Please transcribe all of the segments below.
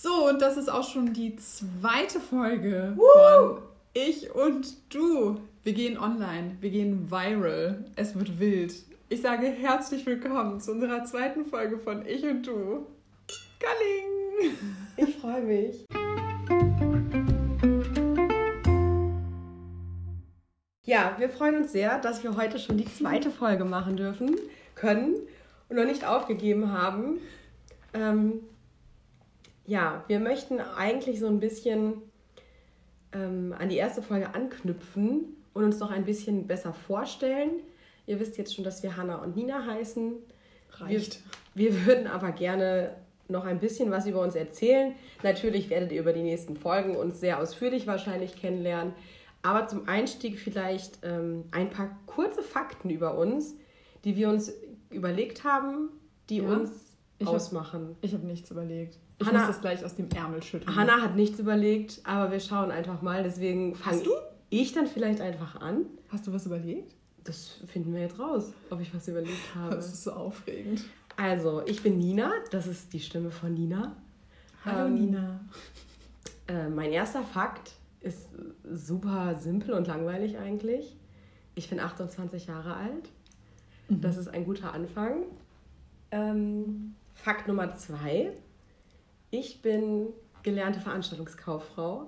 So, und das ist auch schon die zweite Folge Woo! von Ich und Du. Wir gehen online, wir gehen viral. Es wird wild. Ich sage herzlich willkommen zu unserer zweiten Folge von Ich und Du. Galling! Ich freue mich. Ja, wir freuen uns sehr, dass wir heute schon die zweite Folge machen dürfen, können und noch nicht aufgegeben haben. Ähm, ja, wir möchten eigentlich so ein bisschen ähm, an die erste Folge anknüpfen und uns noch ein bisschen besser vorstellen. Ihr wisst jetzt schon, dass wir Hanna und Nina heißen. Reicht. Wir, wir würden aber gerne noch ein bisschen was über uns erzählen. Natürlich werdet ihr über die nächsten Folgen uns sehr ausführlich wahrscheinlich kennenlernen. Aber zum Einstieg vielleicht ähm, ein paar kurze Fakten über uns, die wir uns überlegt haben, die ja, uns ich ausmachen. Hab, ich habe nichts überlegt. Ich Hanna, muss das gleich aus dem Ärmel schütteln. Hanna hat nichts überlegt, aber wir schauen einfach mal. Deswegen fange ich dann vielleicht einfach an. Hast du was überlegt? Das finden wir jetzt raus, ob ich was überlegt habe. Das ist so aufregend. Also, ich bin Nina. Das ist die Stimme von Nina. Hallo ähm, Nina. Äh, mein erster Fakt ist super simpel und langweilig eigentlich. Ich bin 28 Jahre alt. Mhm. Das ist ein guter Anfang. Ähm, Fakt Nummer zwei. Ich bin gelernte Veranstaltungskauffrau.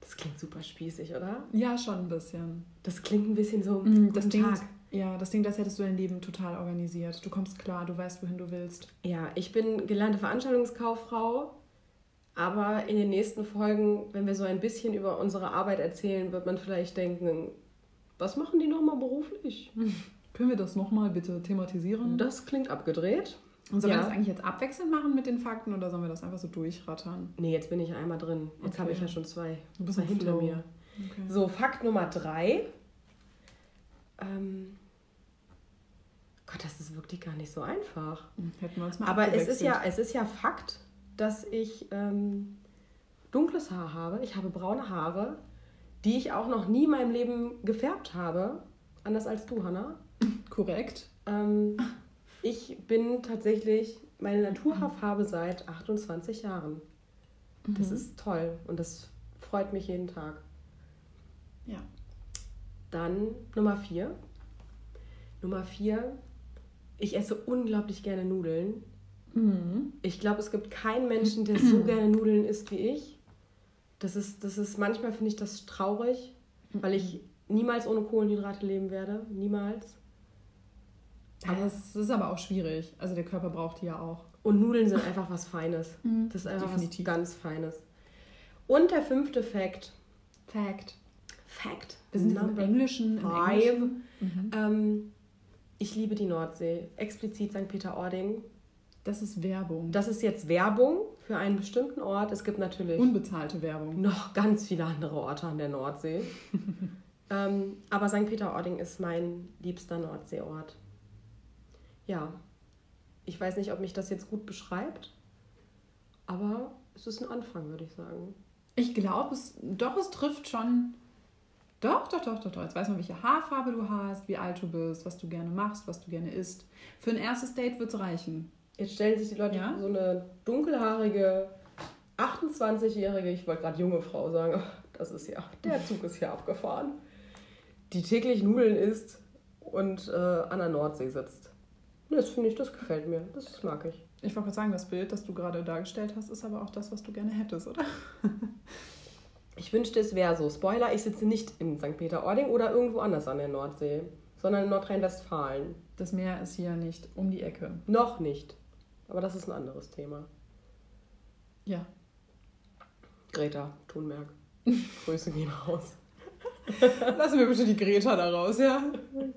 Das klingt super spießig, oder? Ja, schon ein bisschen. Das klingt ein bisschen so mm, das klingt, Tag. Ja, das Ding, das hättest du dein Leben total organisiert. Du kommst klar, du weißt, wohin du willst. Ja, ich bin gelernte Veranstaltungskauffrau. Aber in den nächsten Folgen, wenn wir so ein bisschen über unsere Arbeit erzählen, wird man vielleicht denken, was machen die nochmal beruflich? Können wir das nochmal bitte thematisieren? Das klingt abgedreht. Und sollen ja. wir das eigentlich jetzt abwechselnd machen mit den Fakten oder sollen wir das einfach so durchrattern? Nee, jetzt bin ich einmal drin. Jetzt okay. habe ich ja schon zwei, du bist zwei hinter Flow. mir. Okay. So, Fakt Nummer drei. Ähm, Gott, das ist wirklich gar nicht so einfach. Hm, hätten wir uns mal Aber es ist, ja, es ist ja Fakt, dass ich ähm, dunkles Haar habe. Ich habe braune Haare, die ich auch noch nie in meinem Leben gefärbt habe. Anders als du, Hannah. Korrekt. Ähm, ich bin tatsächlich meine Naturhaarfarbe seit 28 Jahren. Mhm. Das ist toll und das freut mich jeden Tag. Ja. Dann Nummer vier. Nummer vier, ich esse unglaublich gerne Nudeln. Mhm. Ich glaube, es gibt keinen Menschen, der so gerne Nudeln isst wie ich. Das ist, das ist manchmal finde ich das traurig, weil ich niemals ohne Kohlenhydrate leben werde. Niemals. Aber es ist aber auch schwierig. Also der Körper braucht die ja auch. Und Nudeln sind einfach was Feines. Mhm. Das ist einfach Definitiv. was ganz Feines. Und der fünfte Fact. Fact. Fact. Wir sind im Englischen. Five. Im Englischen. Mhm. Ähm, ich liebe die Nordsee. Explizit St. Peter-Ording. Das ist Werbung. Das ist jetzt Werbung für einen bestimmten Ort. Es gibt natürlich. Unbezahlte Werbung. Noch ganz viele andere Orte an der Nordsee. ähm, aber St. Peter-Ording ist mein liebster Nordseeort ja, ich weiß nicht, ob mich das jetzt gut beschreibt, aber es ist ein Anfang, würde ich sagen. Ich glaube, es, doch, es trifft schon. Doch, doch, doch, doch, doch. Jetzt weiß man, welche Haarfarbe du hast, wie alt du bist, was du gerne machst, was du gerne isst. Für ein erstes Date wird es reichen. Jetzt stellen sich die Leute ja? so eine dunkelhaarige, 28-jährige, ich wollte gerade junge Frau sagen, das ist ja, der Zug ist hier abgefahren, die täglich Nudeln isst und äh, an der Nordsee sitzt. Das finde ich, das gefällt mir. Das mag ich. Ich wollte gerade sagen, das Bild, das du gerade dargestellt hast, ist aber auch das, was du gerne hättest, oder? ich wünschte, es wäre so. Spoiler, ich sitze nicht in St. Peter-Ording oder irgendwo anders an der Nordsee, sondern in Nordrhein-Westfalen. Das Meer ist hier nicht um die Ecke. Noch nicht. Aber das ist ein anderes Thema. Ja. Greta Thunberg. Grüße gehen raus. Lassen wir bitte die Greta da raus, ja?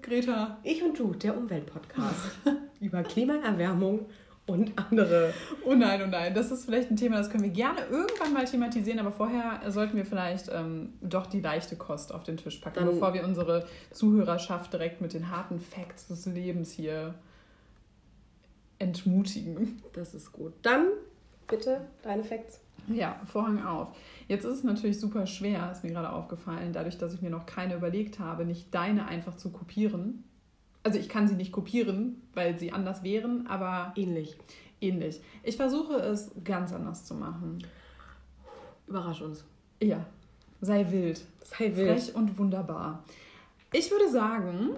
Greta. Ich und du, der Umweltpodcast über Klimaerwärmung und andere. Oh nein, oh nein, das ist vielleicht ein Thema, das können wir gerne irgendwann mal thematisieren, aber vorher sollten wir vielleicht ähm, doch die leichte Kost auf den Tisch packen, Dann, bevor wir unsere Zuhörerschaft direkt mit den harten Facts des Lebens hier entmutigen. Das ist gut. Dann bitte deine Facts. Ja, Vorhang auf. Jetzt ist es natürlich super schwer, ist mir gerade aufgefallen, dadurch, dass ich mir noch keine überlegt habe, nicht deine einfach zu kopieren. Also ich kann sie nicht kopieren, weil sie anders wären, aber ähnlich. ähnlich. Ich versuche es ganz anders zu machen. Überrasch uns. Ja, sei wild. Sei wild. Frech und wunderbar. Ich würde sagen,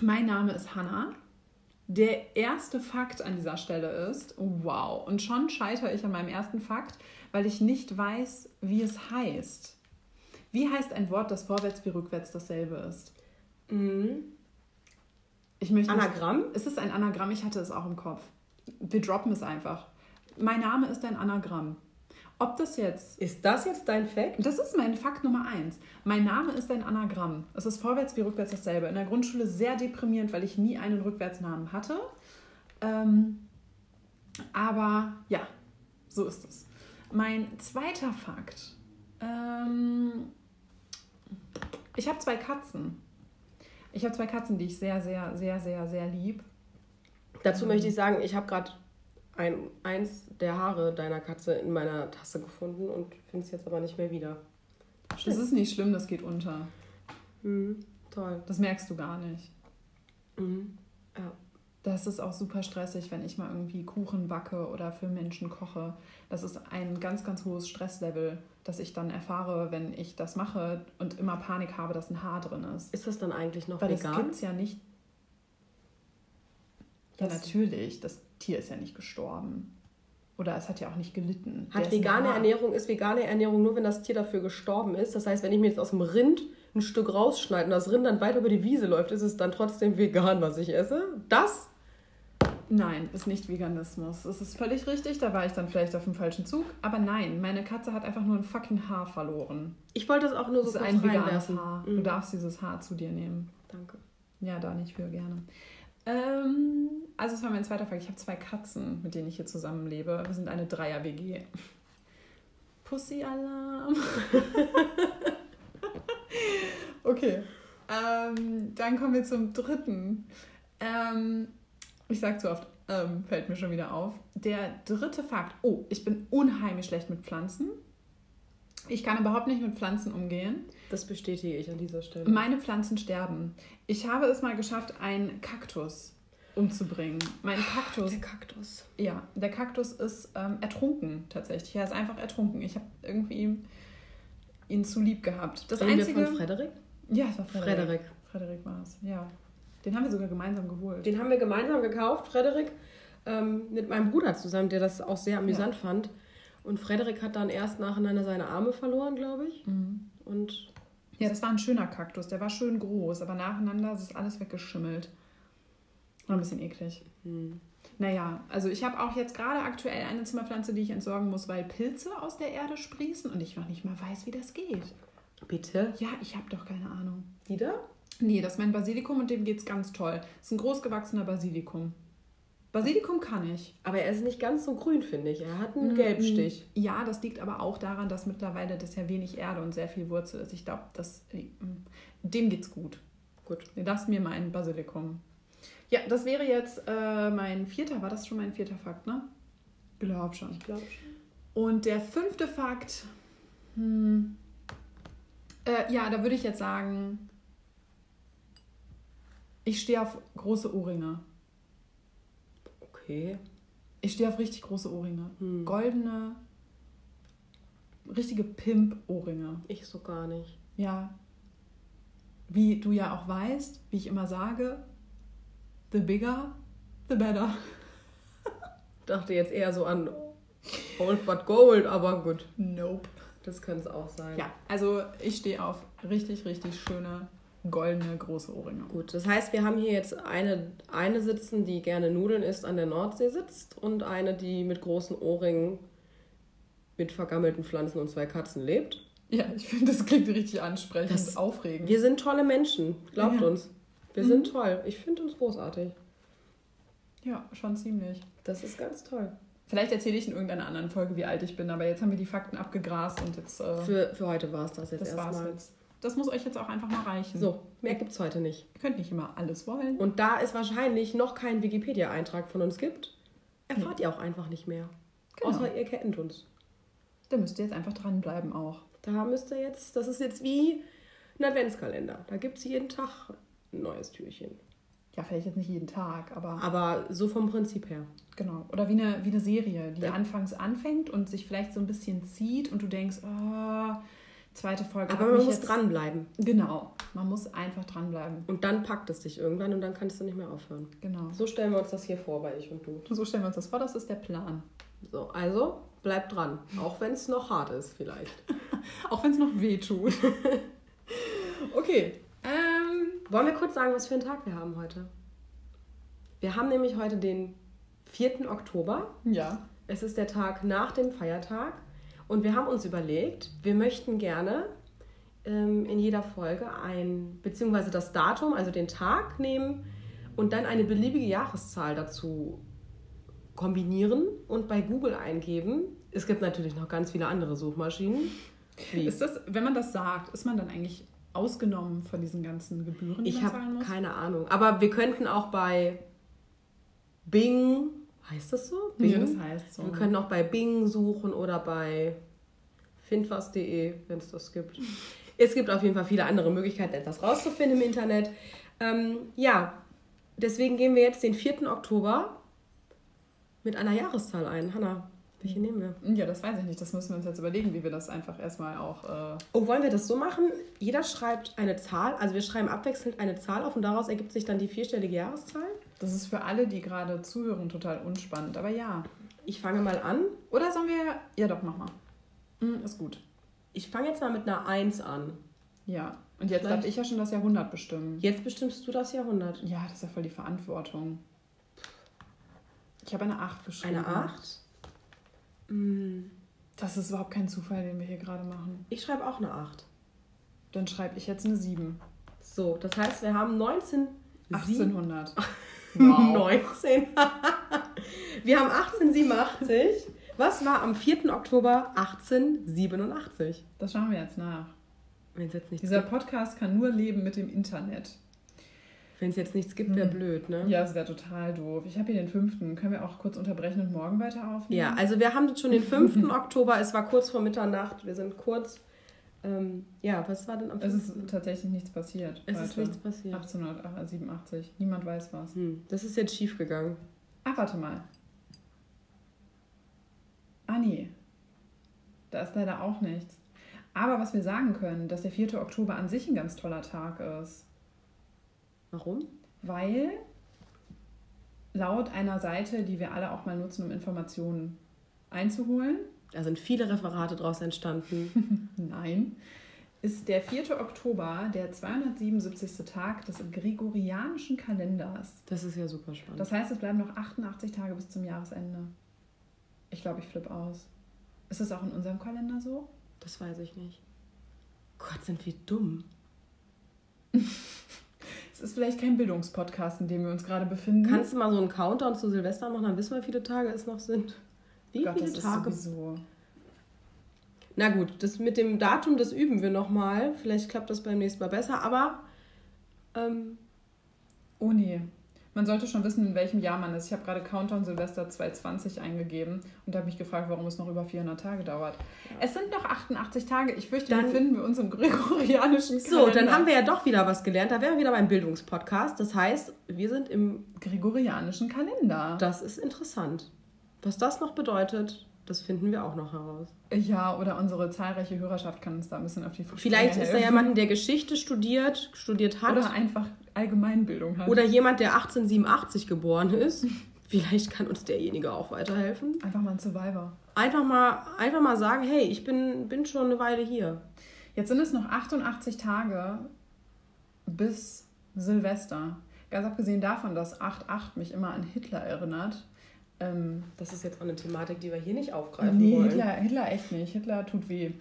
mein Name ist Hannah. Der erste Fakt an dieser Stelle ist, wow, und schon scheitere ich an meinem ersten Fakt, weil ich nicht weiß, wie es heißt. Wie heißt ein Wort, das vorwärts wie rückwärts dasselbe ist? Mhm. Ich möchte nicht- Anagramm? Es ist ein Anagramm, ich hatte es auch im Kopf. Wir droppen es einfach. Mein Name ist ein Anagramm. Ob das jetzt. Ist das jetzt dein Fact? Das ist mein Fakt Nummer eins. Mein Name ist ein Anagramm. Es ist vorwärts wie rückwärts dasselbe. In der Grundschule sehr deprimierend, weil ich nie einen Rückwärtsnamen hatte. Ähm, aber ja, so ist es. Mein zweiter Fakt. Ähm, ich habe zwei Katzen. Ich habe zwei Katzen, die ich sehr, sehr, sehr, sehr, sehr lieb. Dazu möchte ich sagen, ich habe gerade ein, eins der Haare deiner Katze in meiner Tasse gefunden und finde es jetzt aber nicht mehr wieder. Das ist nicht schlimm, das geht unter. Mhm. Toll. Das merkst du gar nicht. Mhm. Ja. Das ist auch super stressig, wenn ich mal irgendwie Kuchen backe oder für Menschen koche. Das ist ein ganz, ganz hohes Stresslevel, das ich dann erfahre, wenn ich das mache und immer Panik habe, dass ein Haar drin ist. Ist das dann eigentlich noch Weil das vegan? gibt's ja nicht. Ja, Das- natürlich. Das Tier ist ja nicht gestorben. Oder es hat ja auch nicht gelitten. Hat vegane Ernährung, ist vegane Ernährung nur, wenn das Tier dafür gestorben ist. Das heißt, wenn ich mir jetzt aus dem Rind ein Stück rausschneide und das Rind dann weiter über die Wiese läuft, ist es dann trotzdem vegan, was ich esse? Das? Nein, ist nicht Veganismus. Das ist völlig richtig, da war ich dann vielleicht auf dem falschen Zug. Aber nein, meine Katze hat einfach nur ein fucking Haar verloren. Ich wollte es auch nur Das so ist ein veganes. Haar. Du Mhm. darfst dieses Haar zu dir nehmen. Danke. Ja, da nicht für gerne. Ähm, also es war mein zweiter Fakt. Ich habe zwei Katzen, mit denen ich hier zusammenlebe. Wir sind eine Dreier-WG. Pussy-Alarm. okay. Ähm, dann kommen wir zum dritten. Ähm, ich sag zu oft, ähm, fällt mir schon wieder auf. Der dritte Fakt. Oh, ich bin unheimlich schlecht mit Pflanzen. Ich kann überhaupt nicht mit Pflanzen umgehen. Das bestätige ich an dieser Stelle. Meine Pflanzen sterben. Ich habe es mal geschafft, einen Kaktus umzubringen. Mein Kaktus, Der Kaktus. ja, der Kaktus ist ähm, ertrunken tatsächlich. Er ist einfach ertrunken. Ich habe irgendwie ihn zu lieb gehabt. Das Reden einzige. wir von Frederik? ja, es war Frederik. Frederik. Frederik war es. Ja, den haben wir sogar gemeinsam geholt. Den haben wir gemeinsam gekauft, Frederik, ähm, mit meinem Bruder zusammen, der das auch sehr amüsant fand. Und Frederik hat dann erst nacheinander seine Arme verloren, glaube ich. Mhm. Und Ja, das war ein schöner Kaktus. Der war schön groß, aber nacheinander ist es alles weggeschimmelt. War ein bisschen eklig. hm, Naja, also ich habe auch jetzt gerade aktuell eine Zimmerpflanze, die ich entsorgen muss, weil Pilze aus der Erde sprießen und ich noch nicht mal weiß, wie das geht. bitte. Ja, ich habe doch keine Ahnung. Die da? Nee, das ist mein Basilikum und dem geht's ganz toll. Das ist ein großgewachsener Basilikum. Basilikum kann ich. Aber er ist nicht ganz so grün, finde ich. Er hat einen Mhm. Gelbstich. Ja, das liegt aber auch daran, dass mittlerweile das ja wenig Erde und sehr viel Wurzel ist. Ich glaube, das dem geht's gut. Gut. Darfst mir mein Basilikum. Ja, das wäre jetzt äh, mein vierter. War das schon mein vierter Fakt, ne? Glaub schon. Ich glaube schon. Und der fünfte Fakt, hm, äh, ja, da würde ich jetzt sagen, ich stehe auf große Ohrringe. Okay. Ich stehe auf richtig große Ohrringe. Hm. Goldene, richtige Pimp-Ohrringe. Ich so gar nicht. Ja. Wie du ja auch weißt, wie ich immer sage, the bigger, the better. Dachte jetzt eher so an Old but Gold, aber gut. Nope. Das könnte es auch sein. Ja, also ich stehe auf richtig, richtig schöne, goldene, große Ohrringe. Gut, das heißt, wir haben hier jetzt eine, eine sitzen, die gerne Nudeln isst, an der Nordsee sitzt und eine, die mit großen Ohrringen mit vergammelten Pflanzen und zwei Katzen lebt. Ja, ich finde, das klingt richtig ansprechend Das- aufregend. Wir sind tolle Menschen, glaubt Ja. uns. Wir Mhm. sind toll. Ich finde uns großartig. Ja, schon ziemlich. Das ist ganz toll. Vielleicht erzähle ich in irgendeiner anderen Folge, wie alt ich bin, aber jetzt haben wir die Fakten abgegrast und jetzt. Äh, Für, für heute war es das jetzt erstmal. Das muss euch jetzt auch einfach mal reichen. So, mehr gibt es heute nicht. Ihr könnt nicht immer alles wollen. Und da es wahrscheinlich noch keinen Wikipedia-Eintrag von uns gibt, erfahrt ihr auch einfach nicht mehr. Genau. Außer ihr kennt uns. Da müsst ihr jetzt einfach dranbleiben auch. Da müsst ihr jetzt, das ist jetzt wie ein Adventskalender. Da gibt es jeden Tag ein neues Türchen. Ja, vielleicht jetzt nicht jeden Tag, aber. Aber so vom Prinzip her. Genau. Oder wie eine, wie eine Serie, die ja. anfangs anfängt und sich vielleicht so ein bisschen zieht und du denkst, oh, zweite Folge. Aber man muss jetzt... dranbleiben. Genau. Man muss einfach dranbleiben. Und dann packt es dich irgendwann und dann kannst du nicht mehr aufhören. Genau. So stellen wir uns das hier vor bei Ich und Du. So stellen wir uns das vor, das ist der Plan. So, also bleib dran. Auch wenn es noch hart ist, vielleicht. auch wenn es noch weh tut. okay. Ähm, Wollen wir kurz sagen, was für einen Tag wir haben heute? Wir haben nämlich heute den 4. Oktober. Ja. Es ist der Tag nach dem Feiertag. Und wir haben uns überlegt, wir möchten gerne ähm, in jeder Folge ein, beziehungsweise das Datum, also den Tag nehmen und dann eine beliebige Jahreszahl dazu kombinieren und bei Google eingeben. Es gibt natürlich noch ganz viele andere Suchmaschinen. Wie? Ist das, wenn man das sagt, ist man dann eigentlich ausgenommen von diesen ganzen Gebühren, die ich man zahlen muss? Ich habe keine Ahnung. Aber wir könnten auch bei Bing, heißt das so? Bing? Ja, das heißt so. Wir können auch bei Bing suchen oder bei findwas.de, wenn es das gibt. Es gibt auf jeden Fall viele andere Möglichkeiten, etwas rauszufinden im Internet. Ähm, ja, deswegen gehen wir jetzt den 4. Oktober mit einer Jahreszahl ein. Hanna, welche nehmen wir? Ja, das weiß ich nicht. Das müssen wir uns jetzt überlegen, wie wir das einfach erstmal auch. Äh oh, wollen wir das so machen? Jeder schreibt eine Zahl, also wir schreiben abwechselnd eine Zahl auf und daraus ergibt sich dann die vierstellige Jahreszahl? Das ist für alle, die gerade zuhören, total unspannend. Aber ja. Ich fange mal an. Oder sollen wir. Ja, doch, mach mal. Mhm, ist gut. Ich fange jetzt mal mit einer 1 an. Ja. Und jetzt Vielleicht. darf ich ja schon das Jahrhundert bestimmen. Jetzt bestimmst du das Jahrhundert. Ja, das ist ja voll die Verantwortung. Ich habe eine 8 geschrieben. Eine 8? Mm. Das ist überhaupt kein Zufall, den wir hier gerade machen. Ich schreibe auch eine 8. Dann schreibe ich jetzt eine 7. So, das heißt, wir haben 19... 1800. Wow. 19. wir haben 1887. Was war am 4. Oktober 1887? Das schauen wir jetzt nach. Jetzt Dieser gibt. Podcast kann nur leben mit dem Internet. Wenn es jetzt nichts gibt, wäre hm. blöd, ne? Ja, es wäre total doof. Ich habe hier den 5. Können wir auch kurz unterbrechen und morgen weiter aufnehmen? Ja, also wir haben schon den 5. Oktober. Es war kurz vor Mitternacht. Wir sind kurz. Ähm, ja, was war denn am 5. Es ist tatsächlich nichts passiert. Es heute. ist nichts passiert. 1887. Niemand weiß was. Hm. Das ist jetzt schief gegangen. Ach, warte mal. Ah, nee. Da ist leider auch nichts. Aber was wir sagen können, dass der 4. Oktober an sich ein ganz toller Tag ist. Warum? Weil laut einer Seite, die wir alle auch mal nutzen, um Informationen einzuholen. Da sind viele Referate draus entstanden. Nein. Ist der 4. Oktober der 277. Tag des gregorianischen Kalenders. Das ist ja super spannend. Das heißt, es bleiben noch 88 Tage bis zum Jahresende. Ich glaube, ich flippe aus. Ist das auch in unserem Kalender so? Das weiß ich nicht. Gott, sind wir dumm. es ist vielleicht kein Bildungspodcast, in dem wir uns gerade befinden. Kannst du mal so einen Countdown zu Silvester machen, dann wissen wir, wie viele Tage es noch sind. Wie Gott, viele das Tage? Ist sowieso. Na gut, das mit dem Datum, das üben wir nochmal. Vielleicht klappt das beim nächsten Mal besser, aber. Ähm, oh nee. Man sollte schon wissen, in welchem Jahr man ist. Ich habe gerade Countdown Silvester 2020 eingegeben und habe mich gefragt, warum es noch über 400 Tage dauert. Ja. Es sind noch 88 Tage. Ich fürchte, dann finden wir uns im gregorianischen Kalender. So, dann haben wir ja doch wieder was gelernt. Da wären wir wieder beim Bildungspodcast. Das heißt, wir sind im gregorianischen Kalender. Das ist interessant. Was das noch bedeutet, das finden wir auch noch heraus. Ja, oder unsere zahlreiche Hörerschaft kann uns da ein bisschen auf die Sprünge Vielleicht ist da jemand, der Geschichte studiert, studiert hat. Oder einfach Allgemeinbildung hat. Oder jemand, der 1887 geboren ist. Vielleicht kann uns derjenige auch weiterhelfen. Einfach mal ein Survivor. Einfach mal, einfach mal sagen, hey, ich bin, bin schon eine Weile hier. Jetzt sind es noch 88 Tage bis Silvester. Ganz abgesehen davon, dass 8.8 mich immer an Hitler erinnert. Ähm, das ist jetzt auch eine Thematik, die wir hier nicht aufgreifen nee, wollen. Hitler, Hitler echt nicht. Hitler tut weh.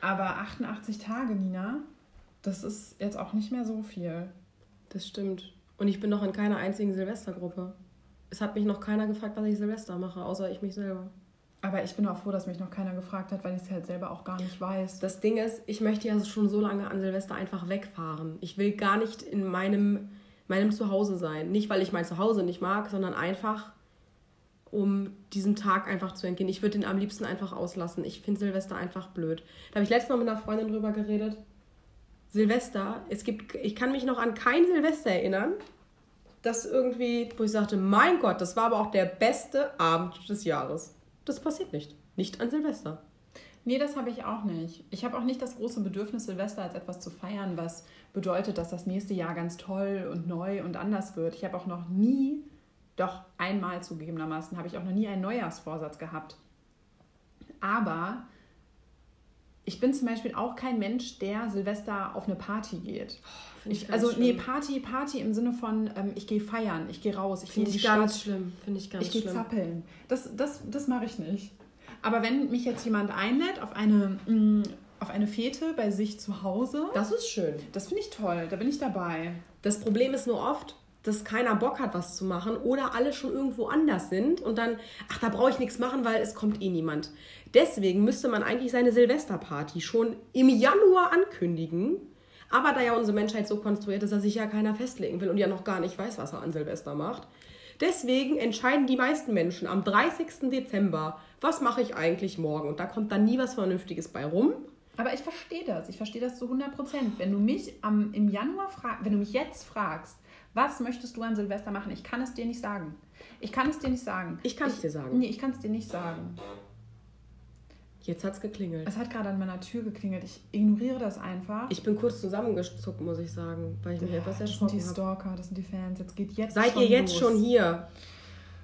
Aber 88 Tage, Nina, das ist jetzt auch nicht mehr so viel. Das stimmt. Und ich bin noch in keiner einzigen Silvestergruppe. Es hat mich noch keiner gefragt, was ich Silvester mache, außer ich mich selber. Aber ich bin auch froh, dass mich noch keiner gefragt hat, weil ich es halt selber auch gar nicht weiß. Das Ding ist, ich möchte ja schon so lange an Silvester einfach wegfahren. Ich will gar nicht in meinem, meinem Zuhause sein. Nicht, weil ich mein Zuhause nicht mag, sondern einfach, um diesem Tag einfach zu entgehen. Ich würde den am liebsten einfach auslassen. Ich finde Silvester einfach blöd. Da habe ich letztens Mal mit einer Freundin drüber geredet. Silvester, es gibt, ich kann mich noch an kein Silvester erinnern, das irgendwie, wo ich sagte, mein Gott, das war aber auch der beste Abend des Jahres. Das passiert nicht. Nicht an Silvester. Nee, das habe ich auch nicht. Ich habe auch nicht das große Bedürfnis, Silvester als etwas zu feiern, was bedeutet, dass das nächste Jahr ganz toll und neu und anders wird. Ich habe auch noch nie, doch einmal zugegebenermaßen, habe ich auch noch nie einen Neujahrsvorsatz gehabt. Aber ich bin zum Beispiel auch kein Mensch, der Silvester auf eine Party geht. Oh, ich ich, also nee, schlimm. Party, Party im Sinne von, ähm, ich gehe feiern, ich gehe raus, ich Finde in die ich ganz schlimm. Finde ich ganz ich gehe schlimm. zappeln. Das, das, das mache ich nicht. Aber wenn mich jetzt jemand einlädt auf eine, mh, auf eine Fete bei sich zu Hause, Das ist schön. das finde ich toll, da bin ich dabei. Das Problem ist nur oft, dass keiner Bock hat, was zu machen oder alle schon irgendwo anders sind und dann, ach, da brauche ich nichts machen, weil es kommt eh niemand. Deswegen müsste man eigentlich seine Silvesterparty schon im Januar ankündigen. Aber da ja unsere Menschheit so konstruiert ist, dass sich ja keiner festlegen will und ja noch gar nicht weiß, was er an Silvester macht. Deswegen entscheiden die meisten Menschen am 30. Dezember, was mache ich eigentlich morgen? Und da kommt dann nie was Vernünftiges bei rum. Aber ich verstehe das. Ich verstehe das zu 100 Prozent. Wenn du mich am, im Januar fragst, wenn du mich jetzt fragst, was möchtest du an Silvester machen, ich kann es dir nicht sagen. Ich kann es dir nicht sagen. Ich kann es dir sagen. Nee, ich kann es dir nicht sagen. Jetzt hat's geklingelt. Es hat gerade an meiner Tür geklingelt. Ich ignoriere das einfach. Ich bin kurz zusammengezuckt, muss ich sagen, weil ich mich etwas das sind die erschrocken habe. Stalker, das sind die Fans. Jetzt geht jetzt Seid ihr jetzt los. schon hier?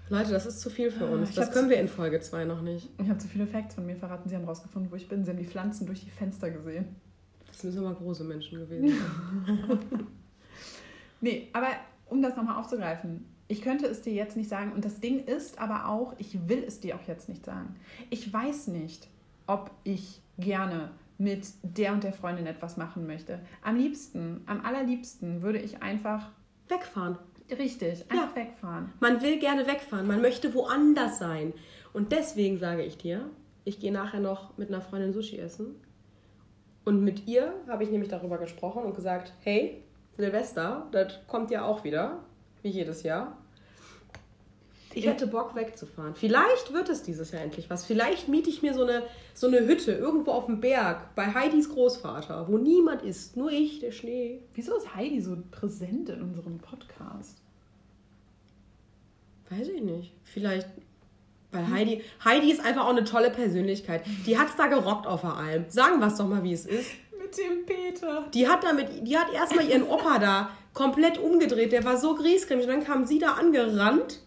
Leute, das ist zu viel für uns. Ich Das können wir in Folge 2 noch nicht. Ich habe zu viele Facts von mir verraten. Sie haben rausgefunden, wo ich bin. Sie haben die Pflanzen durch die Fenster gesehen. Das müssen aber große Menschen gewesen sein. Nee, aber um das nochmal aufzugreifen, ich könnte es dir jetzt nicht sagen. Und das Ding ist aber auch, ich will es dir auch jetzt nicht sagen. Ich weiß nicht, ob ich gerne mit der und der Freundin etwas machen möchte. Am liebsten, am allerliebsten würde ich einfach, Wegfahren. richtig, einfach wegfahren. Man will gerne wegfahren. Man möchte woanders sein. Und deswegen sage ich dir, ich gehe nachher noch mit einer Freundin Sushi essen. Und mit ihr habe ich nämlich darüber gesprochen und gesagt, hey, Silvester, das kommt ja auch wieder, wie jedes Jahr. Ich hätte Bock wegzufahren. Vielleicht wird es dieses Jahr endlich was. Vielleicht miete ich mir so eine, so eine Hütte irgendwo auf dem Berg bei Heidis Großvater, wo niemand ist. Nur ich, der Schnee. Wieso ist Heidi so präsent in unserem Podcast? Weiß ich nicht. Vielleicht, weil Heidi, Heidi ist einfach auch eine tolle Persönlichkeit. Die hat's da gerockt auf der Alm. Sagen wir es doch mal, wie es ist. Mit dem Peter. Die hat damit, die hat erstmal ihren Opa da komplett umgedreht. Der war so griesgrämig. Und dann kam sie da angerannt.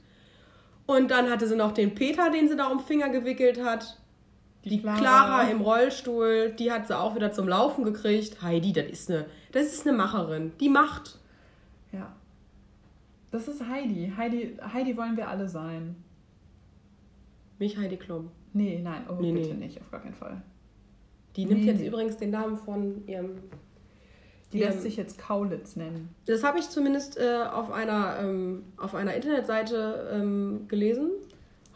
Und dann hatte sie noch den Peter, den sie da um den Finger gewickelt hat. Die Clara. Clara. im Rollstuhl, die hat sie auch wieder zum Laufen gekriegt. Heidi, das ist eine, das ist eine Macherin. Die macht. Ja. Das ist Heidi. Heidi. Heidi wollen wir alle sein. Nicht Heidi Klum. Nee, nein, oh, Nee, bitte nee. nicht, auf gar keinen Fall. Die nimmt Nee, jetzt übrigens den Namen von ihrem Die Ja. lässt sich jetzt Kaulitz nennen. Das habe ich zumindest äh, auf, einer, ähm, auf einer Internetseite ähm, gelesen.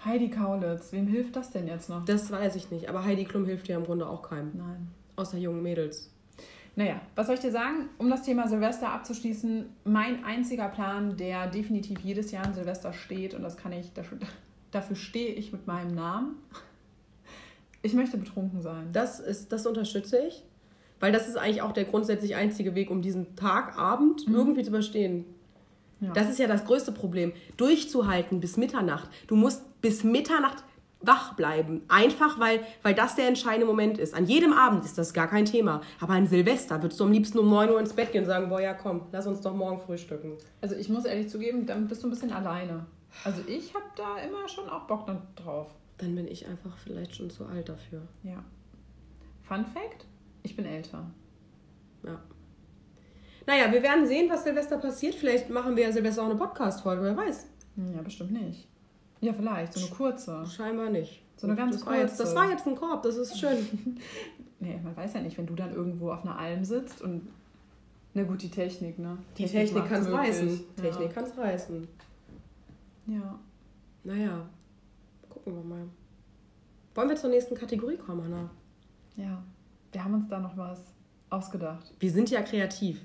Heidi Kaulitz, wem hilft das denn jetzt noch? Das weiß ich nicht. Aber Heidi Klum hilft ja im Grunde auch keinem. Nein. Außer jungen Mädels. Naja, was soll ich dir sagen? Um das Thema Silvester abzuschließen, mein einziger Plan, der definitiv jedes Jahr an Silvester steht, und das kann ich, dafür stehe ich mit meinem Namen. Ich möchte betrunken sein. Das, ist, das unterstütze ich. Weil das ist eigentlich auch der grundsätzlich einzige Weg, um diesen Tag, Abend irgendwie zu überstehen. Ja. Das ist ja das größte Problem. Durchzuhalten bis Mitternacht. Du musst bis Mitternacht wach bleiben. Einfach, weil, weil das der entscheidende Moment ist. An jedem Abend ist das gar kein Thema. Aber an Silvester würdest du am liebsten um 9 Uhr ins Bett gehen und sagen, boah, ja komm, lass uns doch morgen frühstücken. Also ich muss ehrlich zugeben, dann bist du ein bisschen alleine. Also ich habe da immer schon auch Bock drauf. Dann bin ich einfach vielleicht schon zu alt dafür. Ja. Fun Fact: Ich bin älter. Ja. Naja, wir werden sehen, was Silvester passiert. Vielleicht machen wir ja Silvester auch eine Podcast-Folge, wer weiß. Ja, bestimmt nicht. Ja, vielleicht, so eine kurze. Scheinbar nicht. So eine ganz das war, jetzt, das kurze. war jetzt ein Korb, das ist schön. Nee, man weiß ja nicht, wenn du dann irgendwo auf einer Alm sitzt und. Na gut, die Technik, ne? Die Technik macht's kann es reißen. Ja. Technik kann es reißen. Ja. Naja, gucken wir mal. Wollen wir zur nächsten Kategorie kommen, Hanna? Ja. Wir haben uns da noch was ausgedacht. Wir sind ja kreativ.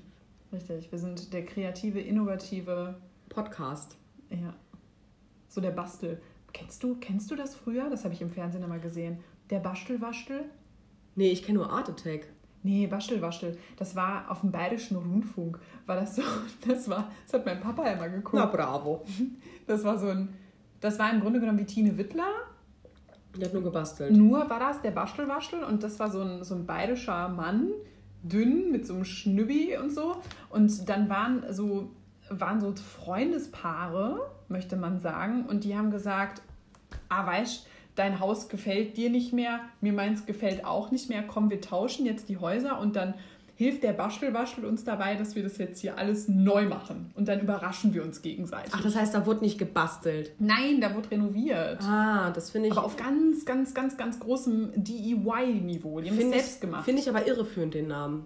Richtig. Wir sind der kreative, innovative, Podcast. ja. So der Bastel. Kennst du, kennst du das früher? Das habe ich im Fernsehen immer gesehen. Der Bastelwaschtel? Nee, ich kenne nur Art Attack. Nee, Waschel, Waschel. Das war auf dem Bayerischen Rundfunk. War das so? Das war, das hat mein Papa immer geguckt. Na bravo. Das war so ein, das war im Grunde genommen wie Tine Wittler. Die hat nur gebastelt. Nur war das der Waschel, Waschel und das war so ein, so ein bayerischer Mann, dünn mit so einem Schnübbi und so. Und dann waren so, waren so Freundespaare, möchte man sagen, und die haben gesagt, ah, weißt dein Haus gefällt dir nicht mehr, mir meins gefällt auch nicht mehr, komm, wir tauschen jetzt die Häuser und dann hilft der Waschel-Waschel uns dabei, dass wir das jetzt hier alles neu machen. Und dann überraschen wir uns gegenseitig. Ach, das heißt, da wurde nicht gebastelt. Nein, da wurde renoviert. Ah, das finde ich. Aber auf ganz, ganz, ganz, ganz großem DIY-Niveau. Die haben es selbst gemacht. finde ich aber irreführend, den Namen.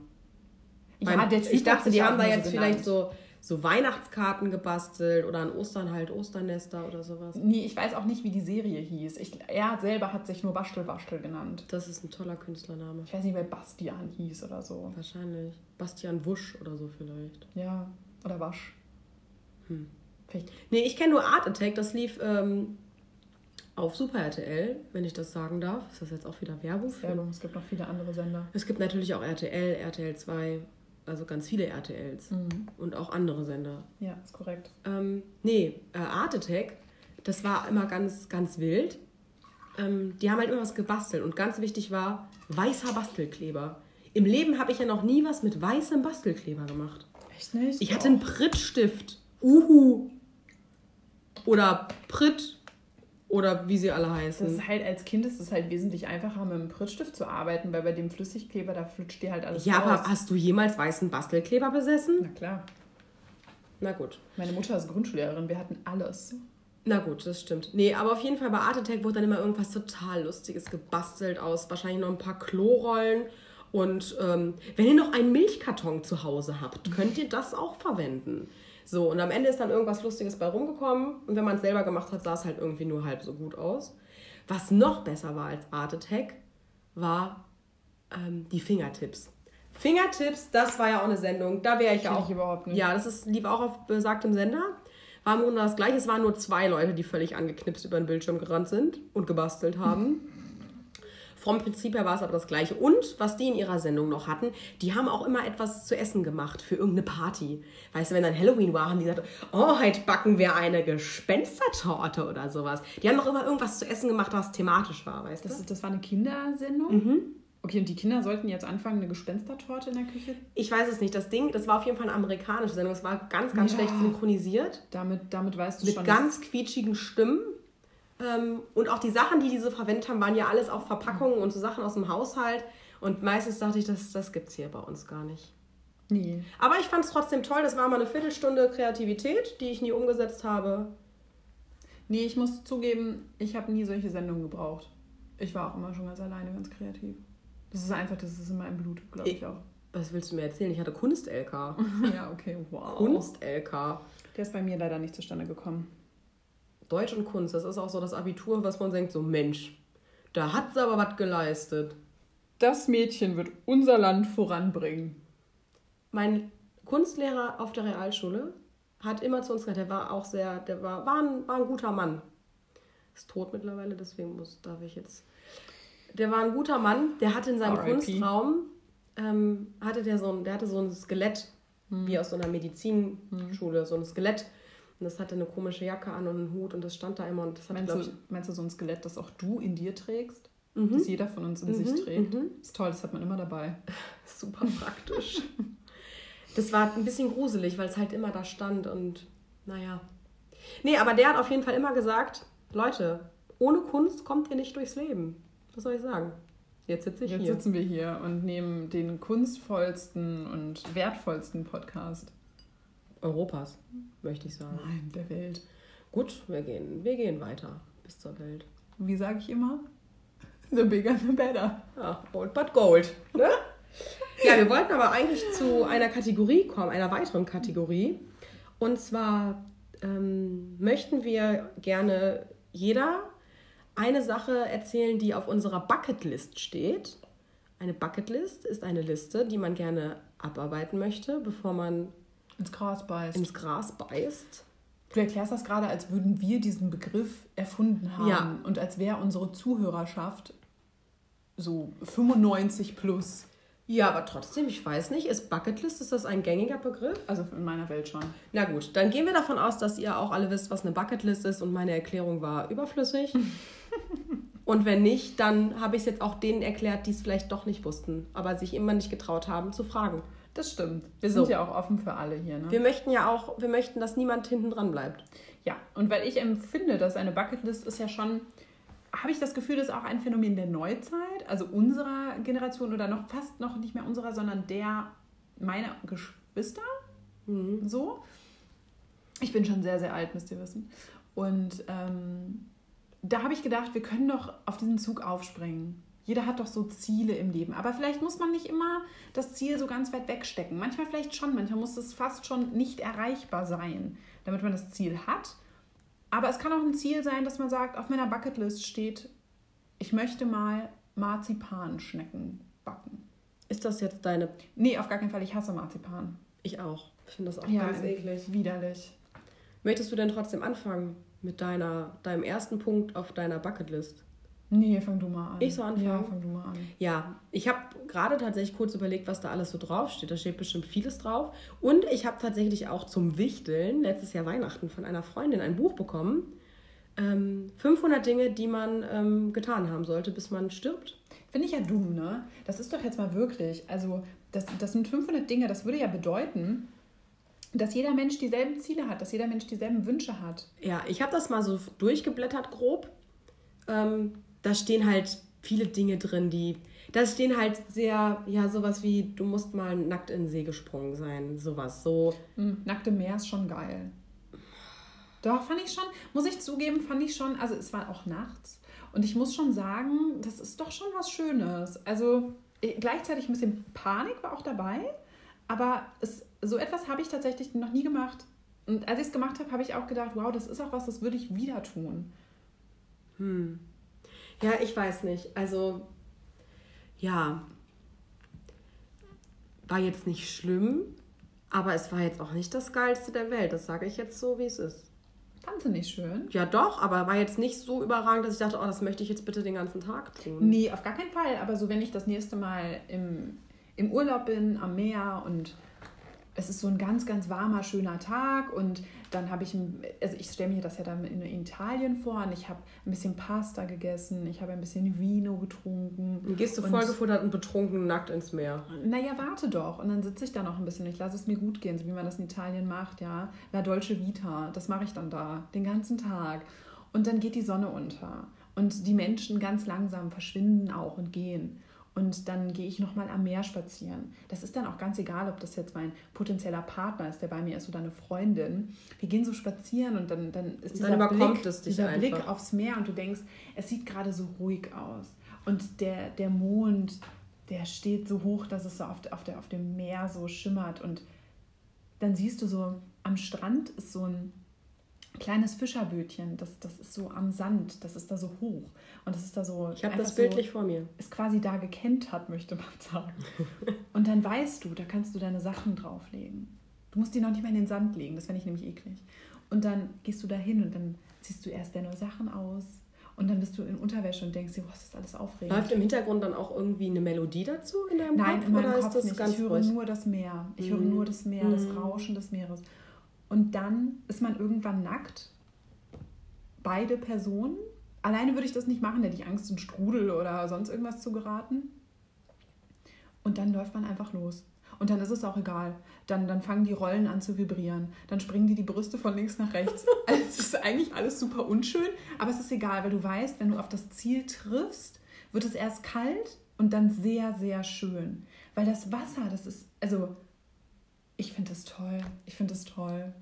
ja, Weil der Typ ich dachte, die haben da jetzt so vielleicht so, so Weihnachtskarten gebastelt oder an Ostern halt Osternester oder sowas. Nee, ich weiß auch nicht, wie die Serie hieß. Ich, er selber hat sich nur Waschel Waschel genannt. Das ist ein toller Künstlername. Ich weiß nicht, wer Bastian hieß oder so. Wahrscheinlich. Bastian Wusch oder so vielleicht. Ja, oder Wasch. Hm. Vielleicht. Nee, ich kenne nur Art Attack. Das lief ähm, auf Super RTL, wenn ich das sagen darf. Ist das jetzt auch wieder Werbung? Für? Werbung, es gibt noch viele andere Sender. Es gibt natürlich auch RTL, RTL 2, also ganz viele RTLs Mhm. und auch andere Sender. Ja, ist korrekt. Ähm, nee, äh, Art Attack, das war immer ganz, ganz wild. Ähm, die haben halt immer was gebastelt und ganz wichtig war weißer Bastelkleber. Im Leben habe ich ja noch nie was mit weißem Bastelkleber gemacht. Echt nicht? Ich hatte einen Prittstift. Uhu. Oder Pritt. Oder wie sie alle Das heißen. ist halt als Kind ist es halt wesentlich einfacher, mit einem Prittstift zu arbeiten, weil bei dem Flüssigkleber, da flutscht dir halt alles Ja, raus. aber hast du jemals weißen Bastelkleber besessen? Na klar. Na gut. Meine Mutter ist Grundschullehrerin, wir hatten alles. Na gut, das stimmt. Nee, aber auf jeden Fall bei Art Attack wurde dann immer irgendwas total Lustiges gebastelt aus. Wahrscheinlich noch ein paar Klorollen. Und ähm, wenn ihr noch einen Milchkarton zu Hause habt, könnt ihr das auch verwenden. So, und am Ende ist dann irgendwas Lustiges bei rumgekommen. Und wenn man es selber gemacht hat, sah es halt irgendwie nur halb so gut aus. Was noch besser war als Art Attack, war ähm, die Fingertips. Fingertips, das war ja auch eine Sendung. Da wäre ich ja auch. ich überhaupt nicht. Ja, das ist, lief auch auf besagtem Sender. War im Grunde das gleiche. Es waren nur zwei Leute, die völlig angeknipst über den Bildschirm gerannt sind und gebastelt haben. Vom Prinzip her war es aber das gleiche. Und was die in ihrer Sendung noch hatten, die haben auch immer etwas zu essen gemacht für irgendeine Party. Weißt du, wenn dann Halloween war, haben die gesagt, oh, heute backen wir eine Gespenstertorte oder sowas. Die haben doch immer irgendwas zu essen gemacht, was thematisch war, weißt du? Das, das war eine Kindersendung? Mhm. Okay, und die Kinder sollten jetzt anfangen, eine Gespenstertorte in der Küche? Ich weiß es nicht. Das Ding, das war auf jeden Fall eine amerikanische Sendung. Es war ganz, ganz Ja. schlecht synchronisiert. Damit, damit weißt du mit schon. ganz quietschigen Stimmen. Ähm, und auch die Sachen, die diese verwendet haben, waren ja alles auf Verpackungen und so Sachen aus dem Haushalt. Und meistens dachte ich, das, das gibt es hier bei uns gar nicht. nee. Aber ich fand es trotzdem toll. Das war mal eine Viertelstunde Kreativität, die ich nie umgesetzt habe. Nee, ich muss zugeben, ich habe nie solche Sendungen gebraucht. Ich war auch immer schon ganz alleine, ganz kreativ. Das ist einfach, das ist in meinem Blut, glaube ich auch. Was willst du mir erzählen? Ich hatte Kunst-LK. ja, okay, wow. Kunst-LK. Der ist bei mir leider nicht zustande gekommen. Deutsch und Kunst, das ist auch so das Abitur, was man denkt, so Mensch, da hat sie aber was geleistet. Das Mädchen wird unser Land voranbringen. Mein Kunstlehrer auf der Realschule hat immer zu uns gesagt, der war auch sehr, der war, war, ein, war ein guter Mann. Ist tot mittlerweile, deswegen muss, darf ich jetzt. Der war ein guter Mann, der hatte in seinem. Kunstraum, ähm, hatte der, so ein, der hatte so ein Skelett, wie aus so einer Medizinschule, so ein Skelett. Und das hatte eine komische Jacke an und einen Hut und das stand da immer und das hat, Meinst glaub du, meinst du so ein Skelett, das auch du in dir trägst? Mhm. Das jeder von uns in sich trägt? Ist toll, das hat man immer dabei. ich, super praktisch. das war ein bisschen gruselig, weil es halt immer da stand und naja. Nee, aber der hat auf jeden Fall immer gesagt, Leute, ohne Kunst kommt ihr nicht durchs Leben. Was soll ich sagen? Jetzt sitze ich Jetzt hier. sitzen wir hier und nehmen den kunstvollsten und wertvollsten Podcast. Europas, möchte ich sagen. Nein, der Welt. Gut, wir gehen, wir gehen weiter bis zur Welt. Wie sage ich immer? The bigger, the better. Ja, old but gold. Ne? ja, wir wollten aber eigentlich zu einer Kategorie kommen, einer weiteren Kategorie. Und zwar ähm, möchten wir gerne jeder eine Sache erzählen, die auf unserer Bucketlist steht. Eine Bucketlist ist eine Liste, die man gerne abarbeiten möchte, bevor man Ins Gras beißt. ins Gras beißt. Du erklärst das gerade, als würden wir diesen Begriff erfunden haben. Ja. Und als wäre unsere Zuhörerschaft so 95 plus. Ja, aber trotzdem, ich weiß nicht, ist Bucketlist, ist das ein gängiger Begriff? Also in meiner Welt schon. Na gut, dann gehen wir davon aus, dass ihr auch alle wisst, was eine Bucketlist ist und meine Erklärung war überflüssig. und wenn nicht, dann habe ich es jetzt auch denen erklärt, die es vielleicht doch nicht wussten, aber sich immer nicht getraut haben zu fragen. Das stimmt. Wir So. sind ja auch offen für alle hier. Ne? Wir möchten ja auch, wir möchten, dass niemand hinten dran bleibt. Ja, und weil ich empfinde, dass eine Bucketlist ist ja schon, habe ich das Gefühl, das ist auch ein Phänomen der Neuzeit, also unserer Generation oder noch fast noch nicht mehr unserer, sondern der meiner Geschwister. So. Ich bin schon sehr, sehr alt, müsst ihr wissen. Und ähm, da habe ich gedacht, wir können doch auf diesen Zug aufspringen. Jeder hat doch so Ziele im Leben. Aber vielleicht muss man nicht immer das Ziel so ganz weit wegstecken. Manchmal vielleicht schon. Manchmal muss es fast schon nicht erreichbar sein, damit man das Ziel hat. Aber es kann auch ein Ziel sein, dass man sagt, auf meiner Bucketlist steht, ich möchte mal Marzipanschnecken backen. Ist das jetzt deine. Nee, auf gar keinen Fall. Ich hasse Marzipan. Ich auch. Ich finde das auch Ja, ganz eklig. Widerlich. Möchtest du denn trotzdem anfangen mit deiner, deinem ersten Punkt auf deiner Bucketlist? Nee, fang du mal an. Ich soll anfangen? Ja, fang du mal an. Ja, ich habe gerade tatsächlich kurz überlegt, was da alles so draufsteht. Da steht bestimmt vieles drauf. Und ich habe tatsächlich auch zum Wichteln letztes Jahr Weihnachten von einer Freundin ein Buch bekommen. Ähm, 500 Dinge, die man ähm, getan haben sollte, bis man stirbt. Finde ich ja dumm, ne? Das ist doch jetzt mal wirklich, also das, das sind 500 Dinge, das würde ja bedeuten, dass jeder Mensch dieselben Ziele hat, dass jeder Mensch dieselben Wünsche hat. Ja, ich habe das mal so durchgeblättert grob. Ähm, da stehen halt viele Dinge drin, die. Da stehen halt sehr, ja, sowas wie, du musst mal nackt in den See gesprungen sein. Sowas. So. Hm, nackte Meer ist schon geil. Doch, fand ich schon, muss ich zugeben, fand ich schon, also es war auch nachts. Und ich muss schon sagen, das ist doch schon was Schönes. Also gleichzeitig ein bisschen Panik war auch dabei, aber es, so etwas habe ich tatsächlich noch nie gemacht. Und als ich es gemacht habe, habe ich auch gedacht, wow, das ist auch was, das würde ich wieder tun. Ja, ich weiß nicht. Also, ja. War jetzt nicht schlimm, aber es war jetzt auch nicht das Geilste der Welt. Das sage ich jetzt so, wie es ist. Fand sie nicht schön? Ja, doch, aber war jetzt nicht so überragend, dass ich dachte, oh, das möchte ich jetzt bitte den ganzen Tag tun. Nee, auf gar keinen Fall. Aber so, wenn ich das nächste Mal im, im Urlaub bin, am Meer und es ist so ein ganz, ganz warmer, schöner Tag und dann habe ich, also ich stelle mir das ja dann in Italien vor und ich habe ein bisschen Pasta gegessen, ich habe ein bisschen Vino getrunken. Dann gehst du Und- vollgefuttert und betrunken nackt ins Meer. Naja, warte doch. Und dann sitze ich da noch ein bisschen. Ich lasse es mir gut gehen, so wie man das in Italien macht, ja. La Dolce Vita, das mache ich dann da, den ganzen Tag. Und dann geht die Sonne unter. Und die Menschen ganz langsam verschwinden auch und gehen. Und dann gehe ich nochmal am Meer spazieren. Das ist dann auch ganz egal, ob das jetzt mein potenzieller Partner ist, der bei mir ist, oder eine Freundin. Wir gehen so spazieren und dann, dann ist dieser, dann überkommt Blick, es dich dieser Blick einfach. aufs Meer und du denkst, es sieht gerade so ruhig aus. Und der, der Mond, der steht so hoch, dass es so auf, auf, der, auf dem Meer so schimmert. Und dann siehst du so, am Strand ist so ein kleines Fischerbötchen. Das, das ist so am Sand, das ist da so hoch. Und das ist da so. Ich habe das so, bildlich vor mir. ist quasi da gekentert, möchte man sagen. Und dann weißt du, da kannst du deine Sachen drauflegen. Du musst die noch nicht mal in den Sand legen, das fände ich nämlich eklig. Und dann gehst du da hin und dann ziehst du erst deine Sachen aus und dann bist du in Unterwäsche und denkst dir, was ist alles aufregend. Läuft im Hintergrund dann auch irgendwie eine Melodie dazu in deinem Nein, Kopf? in meinem oder Kopf ist das nicht. ich höre ruhig? nur das Meer. Ich höre Mhm. nur das Meer, das Mhm. Rauschen des Meeres. Und dann ist man irgendwann nackt. Beide Personen. Alleine würde ich das nicht machen, hätte ich Angst, in Strudel oder sonst irgendwas zu geraten. Und dann läuft man einfach los. Und dann ist es auch egal. Dann, dann fangen die Rollen an zu vibrieren. Dann springen die die Brüste von links nach rechts. Also es ist eigentlich alles super unschön, aber es ist egal, weil du weißt, wenn du auf das Ziel triffst, wird es erst kalt und dann sehr, sehr schön. Weil das Wasser, das ist, also ich finde das toll. Ich finde das toll.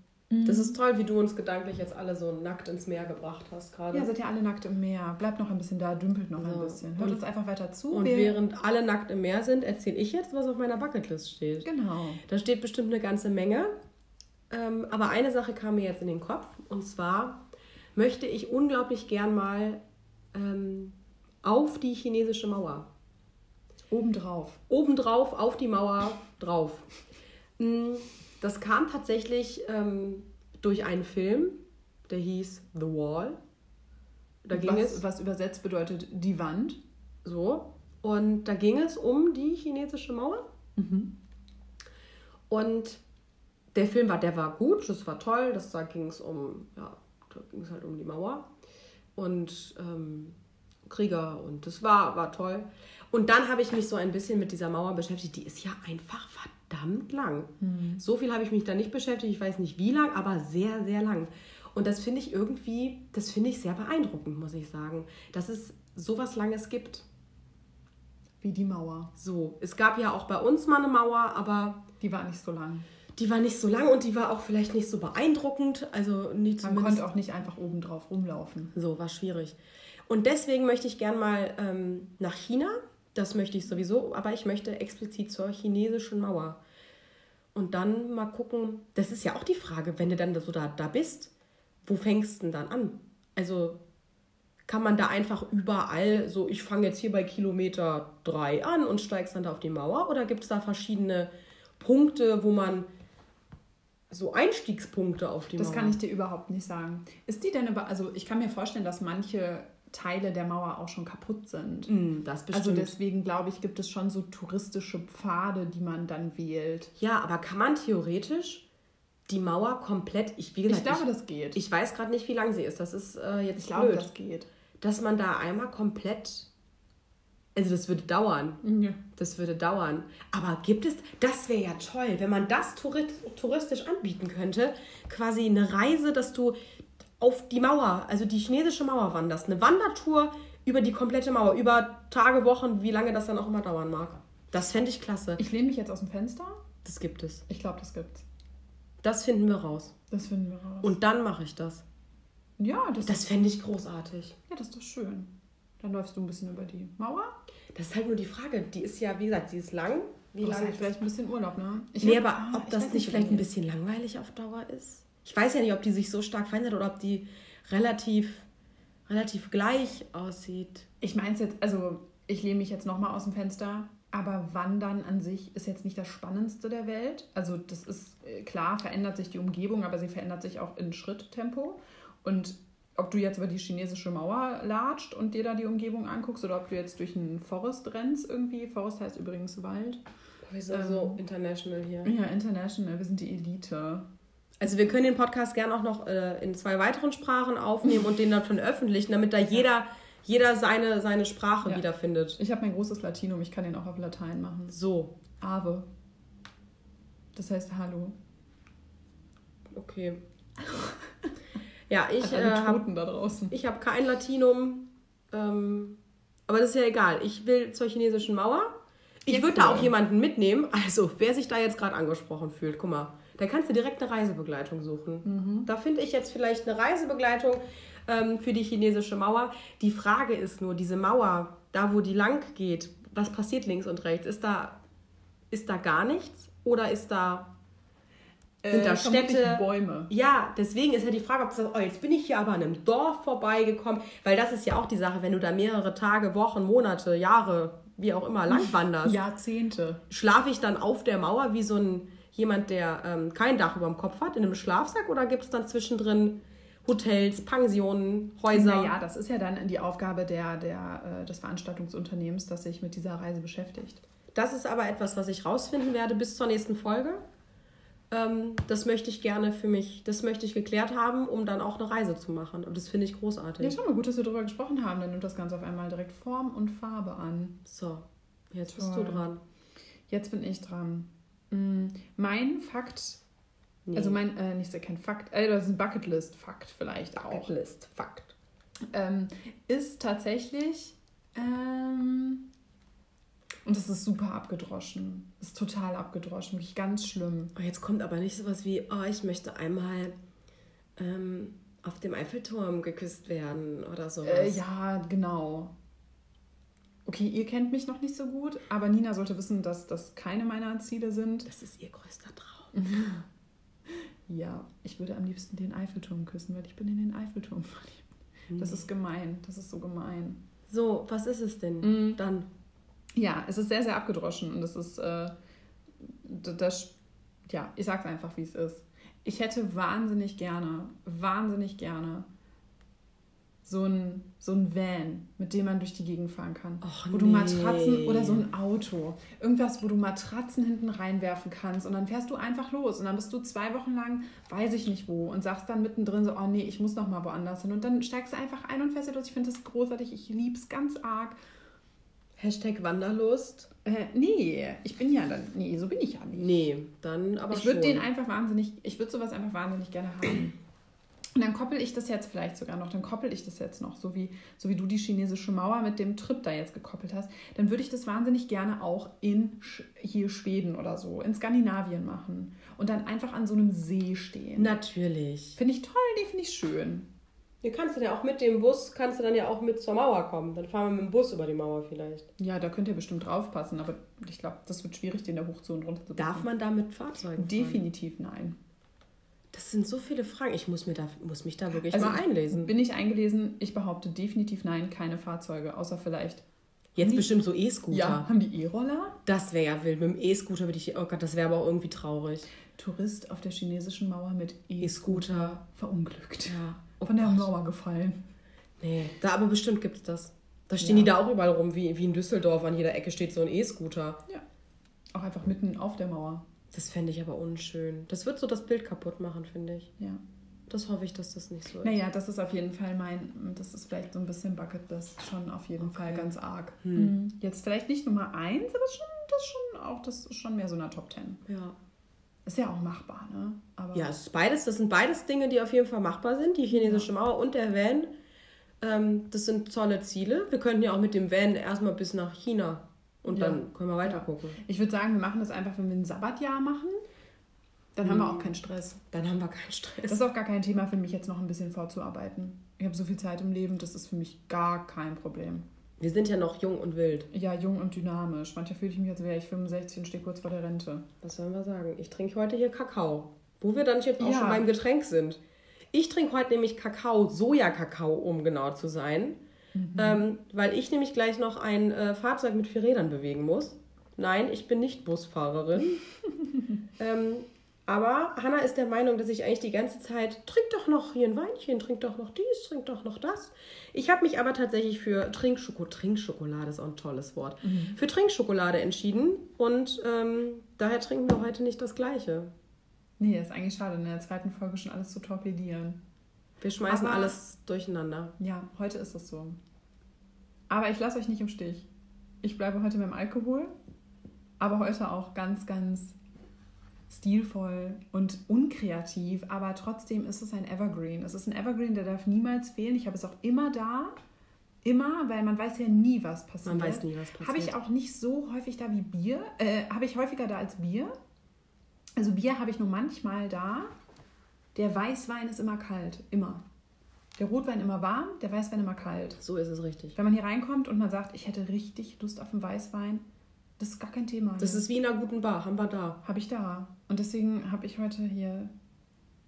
Das ist toll, wie du uns gedanklich jetzt alle so nackt ins Meer gebracht hast gerade. Ja, seid ihr alle nackt im Meer. Bleibt noch ein bisschen da, dümpelt noch ein So. bisschen. Hört Und- uns einfach weiter zu. Und während alle nackt im Meer sind, erzähle ich jetzt, was auf meiner Bucketlist steht. Genau. Da steht bestimmt eine ganze Menge. Ähm, aber eine Sache kam mir jetzt in den Kopf. Und zwar möchte ich unglaublich gern mal ähm, auf die chinesische Mauer. Obendrauf. Obendrauf, auf die Mauer, drauf. Mm, Das kam tatsächlich ähm, durch einen Film, der hieß The Wall. Da ging was, es was übersetzt bedeutet die Wand. so. Und da ging es um die chinesische Mauer. Und der Film war, der war gut, das war toll. Das, da ging es um, ja, da ging es halt um die Mauer und ähm, Krieger und das war, war toll. Und dann habe ich mich so ein bisschen mit dieser Mauer beschäftigt. Die ist ja einfach verdammt lang. So viel habe ich mich da nicht beschäftigt. Ich weiß nicht wie lang, aber sehr, sehr lang. Und das finde ich irgendwie, das finde ich sehr beeindruckend, muss ich sagen, dass es sowas Langes gibt. Wie die Mauer. So, es gab ja auch bei uns mal eine Mauer, aber Die war nicht so lang. die war nicht so lang und die war auch vielleicht nicht so beeindruckend. Also nicht Man konnte auch nicht einfach oben drauf rumlaufen. So, war schwierig. Und deswegen möchte ich gern mal ähm, nach China. Das möchte ich sowieso, aber ich möchte explizit zur chinesischen Mauer. Und dann mal gucken, das ist ja auch die Frage, wenn du dann so da, da bist, wo fängst du denn dann an? Also kann man da einfach überall so, ich fange jetzt hier bei Kilometer 3 an und steigst dann da auf die Mauer? Oder gibt es da verschiedene Punkte, wo man so Einstiegspunkte auf die Das Mauer? kann ich dir überhaupt nicht sagen. Ist die denn. Also, ich kann mir vorstellen, dass manche Teile der Mauer auch schon kaputt sind. Mm. Also, deswegen glaube ich, gibt es schon so touristische Pfade, die man dann wählt. Ja, aber kann man theoretisch die Mauer komplett, ich wie gesagt, Ich glaube, das geht. ich, ich weiß gerade nicht, wie lang sie ist. Das ist äh, jetzt Ich glaube, blöd, das geht. dass man da einmal komplett, also das würde dauern. Ja. Das würde dauern. Aber gibt es, das wäre ja toll, wenn man das touri- touristisch anbieten könnte, quasi eine Reise, dass du auf die Mauer, also die chinesische Mauer wanderst, eine Wandertour über die komplette Mauer, über Tage, Wochen, wie lange das dann auch immer dauern mag. Das fände ich klasse. Ich lehne mich jetzt aus dem Fenster. Das gibt es. Ich glaube, das gibt's. Das finden wir raus. Das finden wir raus. Und dann mache ich das. ja, das, Das fände ich großartig. ja, das ist doch schön. Dann läufst du ein bisschen über die Mauer. Das ist halt nur die Frage. Die ist ja, wie gesagt, sie ist lang. Wie hast lang halt vielleicht ein bisschen Urlaub, ne? Ich nee, hab- aber ah, ob das nicht vielleicht ein bisschen langweilig auf Dauer ist? Ich weiß ja nicht, ob die sich so stark verändert oder ob die relativ, relativ gleich aussieht. Ich meine es jetzt, also ich lehne mich jetzt nochmal aus dem Fenster, aber Wandern an sich ist jetzt nicht das Spannendste der Welt. Also das ist äh, klar, verändert sich die Umgebung, aber sie verändert sich auch in Schritttempo. Und ob du jetzt über die chinesische Mauer latscht und dir da die Umgebung anguckst oder ob du jetzt durch einen Forest rennst irgendwie, Forest heißt übrigens Wald. Wir sind Ähm, so international hier. Ja, international, wir sind die Elite. Also wir können den Podcast gerne auch noch äh, in zwei weiteren Sprachen aufnehmen und den dann veröffentlichen, damit da jeder, jeder seine, seine Sprache Ja. wiederfindet. Ich habe mein großes Latinum, ich kann den auch auf Latein machen. So, Ave. Das heißt Hallo. okay. Ja, ich äh, habe Toten da draußen. Ich habe kein Latinum, ähm, aber das ist ja egal. Ich will zur chinesischen Mauer. Ich Ja, würde da auch jemanden mitnehmen. Also, wer sich da jetzt gerade angesprochen fühlt, guck mal, da kannst du direkt eine Reisebegleitung suchen. Mhm. Da finde ich jetzt vielleicht eine Reisebegleitung ähm, für die chinesische Mauer. Die Frage ist nur, diese Mauer, da wo die lang geht, was passiert links und rechts? Ist da, ist da gar nichts? Oder ist da sind da vermutlich Städte? Bäume. Ja, deswegen ist ja die Frage, ob du sagst, oh, jetzt bin ich hier aber an einem Dorf vorbeigekommen, weil das ist ja auch die Sache, wenn du da mehrere Tage, Wochen, Monate, Jahre, wie auch immer, lang wanderst, Jahrzehnte. schlafe ich dann auf der Mauer wie so ein jemand, der ähm, kein Dach über dem Kopf hat, in einem Schlafsack oder gibt es dann zwischendrin Hotels, Pensionen, Häuser? Naja, das ist ja dann die Aufgabe der, der, äh, des Veranstaltungsunternehmens, das sich mit dieser Reise beschäftigt. Das ist aber etwas, was ich rausfinden werde bis zur nächsten Folge. Ähm, das möchte ich gerne für mich, das möchte ich geklärt haben, um dann auch eine Reise zu machen. Und das finde ich großartig. Ja, schau mal, gut, dass wir darüber gesprochen haben. Dann nimmt das Ganze auf einmal direkt Form und Farbe an. So, jetzt bist Toll. du dran. Jetzt bin ich dran. Mm, Mein Fakt, Nee. also mein, äh, nicht so kein Fakt, äh, das ist ein Bucketlist-Fakt vielleicht auch. Bucketlist, Fakt. ähm, ist tatsächlich, ähm, und das ist super abgedroschen, ist total abgedroschen, wirklich ganz schlimm. Oh, jetzt kommt aber nicht sowas wie, oh, ich möchte einmal ähm, auf dem Eiffelturm geküsst werden oder sowas. Äh, ja, genau. Okay, ihr kennt mich noch nicht so gut, aber Nina sollte wissen, dass das keine meiner Ziele sind. Das ist ihr größter Traum. Ja, ich würde am liebsten den Eiffelturm küssen, weil ich bin in den Eiffelturm verliebt. Das ist gemein, das ist so gemein. So, was ist es denn Mhm. dann? Ja, es ist sehr, sehr abgedroschen und es ist, äh, das, ja, ich sag's einfach, wie es ist. Ich hätte wahnsinnig gerne, wahnsinnig gerne so ein, so ein Van, mit dem man durch die Gegend fahren kann. Och, wo du nee. Matratzen oder so ein Auto. Irgendwas, wo du Matratzen hinten reinwerfen kannst. Und dann fährst du einfach los. Und dann bist du zwei Wochen lang, weiß ich nicht wo, und sagst dann mittendrin so, oh nee, ich muss noch mal woanders hin. Und dann steigst du einfach ein und fährst los. Ich finde das großartig. Ich liebe es ganz arg. Hashtag Wanderlust. Äh, nee, ich bin ja dann, nee, so bin ich ja nicht. Nee, dann aber ich würde den einfach wahnsinnig, ich würde sowas einfach wahnsinnig gerne haben. Und dann koppel ich das jetzt vielleicht sogar noch, dann koppel ich das jetzt noch, so wie, so wie du die chinesische Mauer mit dem Trip da jetzt gekoppelt hast, dann würde ich das wahnsinnig gerne auch in hier Schweden oder so, in Skandinavien machen und dann einfach an so einem See stehen. Natürlich. Finde ich toll, nee, finde ich schön. Hier kannst du ja auch mit dem Bus, kannst du dann ja auch mit zur Mauer kommen. Dann fahren wir mit dem Bus über die Mauer vielleicht. Ja, da könnt ihr bestimmt draufpassen, aber ich glaube, das wird schwierig, den da hoch zu und runter zu Darf man da mit Fahrzeugen fahren? Definitiv nein. Das sind so viele Fragen. Ich muss, mir da, muss mich da wirklich Also mal einlesen. Bin ich eingelesen? Ich behaupte definitiv nein, keine Fahrzeuge, außer vielleicht. Jetzt die- bestimmt so E-Scooter. Ja, haben die E-Roller? Das wäre ja wild. Mit dem E-Scooter würde ich. Oh Gott, das wäre aber auch irgendwie traurig. Tourist auf der chinesischen Mauer mit E-Scooter verunglückt. Ja. Oh Von der Gott. Mauer gefallen. Nee, da aber bestimmt gibt es das. Da stehen Ja. die da auch überall rum, wie, wie in Düsseldorf. An jeder Ecke steht so ein E-Scooter. Ja. Auch einfach mitten auf der Mauer. Das fände ich aber unschön. Das wird so das Bild kaputt machen, finde ich. Ja. Das hoffe ich, dass das nicht so ist. Naja, das ist auf jeden Fall mein, das ist vielleicht so ein bisschen Bucketlist schon auf jeden Okay. Fall ganz arg. Hm. Mhm. Jetzt vielleicht nicht Nummer eins, aber schon, das schon auch, das ist schon mehr so eine Top Ten. Ja. Ist ja auch machbar, ne? Aber Ja, es ist beides, das sind beides Dinge, die auf jeden Fall machbar sind. Die chinesische Mauer und der Van. Ähm, das sind tolle Ziele. Wir könnten ja auch mit dem Van erstmal bis nach China und Ja. dann können wir weiter gucken. ich würde sagen, wir machen das einfach, wenn wir ein Sabbatjahr machen. Dann haben wir auch keinen Stress. Dann haben wir keinen Stress. Das ist auch gar kein Thema für mich, jetzt noch ein bisschen vorzuarbeiten. Ich habe so viel Zeit im Leben, das ist für mich gar kein Problem. Wir sind ja noch jung und wild. Ja, jung und dynamisch. Manchmal fühle ich mich, als wäre ich 65 und stehe kurz vor der Rente. Was sollen wir sagen? Ich trinke heute hier Kakao. Wo wir dann jetzt auch Ja. schon beim Getränk sind. Ich trinke heute nämlich Kakao, Sojakakao, um genau zu sein. Ähm, weil ich nämlich gleich noch ein äh, Fahrzeug mit vier Rädern bewegen muss. Nein, ich bin nicht Busfahrerin. ähm, aber Hanna ist der Meinung, dass ich eigentlich die ganze Zeit, trink doch noch hier ein Weinchen, trink doch noch dies, trink doch noch das. Ich habe mich aber tatsächlich für Trinkschoko Trinkschokolade ist auch ein tolles Wort, für Trinkschokolade entschieden und ähm, daher trinken wir heute nicht das Gleiche. Nee, ist eigentlich schade, in der zweiten Folge schon alles zu torpedieren. Wir schmeißen Aber- alles durcheinander. Ja, heute ist es so. Aber ich lasse euch nicht im Stich. Ich bleibe heute beim Alkohol, aber heute auch ganz, ganz stilvoll und unkreativ. Aber trotzdem ist es ein Evergreen. Es ist ein Evergreen, der darf niemals fehlen. Ich habe es auch immer da. Immer, weil man weiß ja nie, was passiert. Man weiß nie, was passiert. Habe ich auch nicht so häufig da wie Bier. Äh, habe ich häufiger da als Bier. Also Bier habe ich nur manchmal da. Der Weißwein ist immer kalt. Immer. Der Rotwein immer warm, der Weißwein immer kalt. So ist es richtig. Wenn man hier reinkommt und man sagt, ich hätte richtig Lust auf einen Weißwein, das ist gar kein Thema. Das ist wie in einer guten Bar, haben wir da. Habe ich da. Und deswegen habe ich heute hier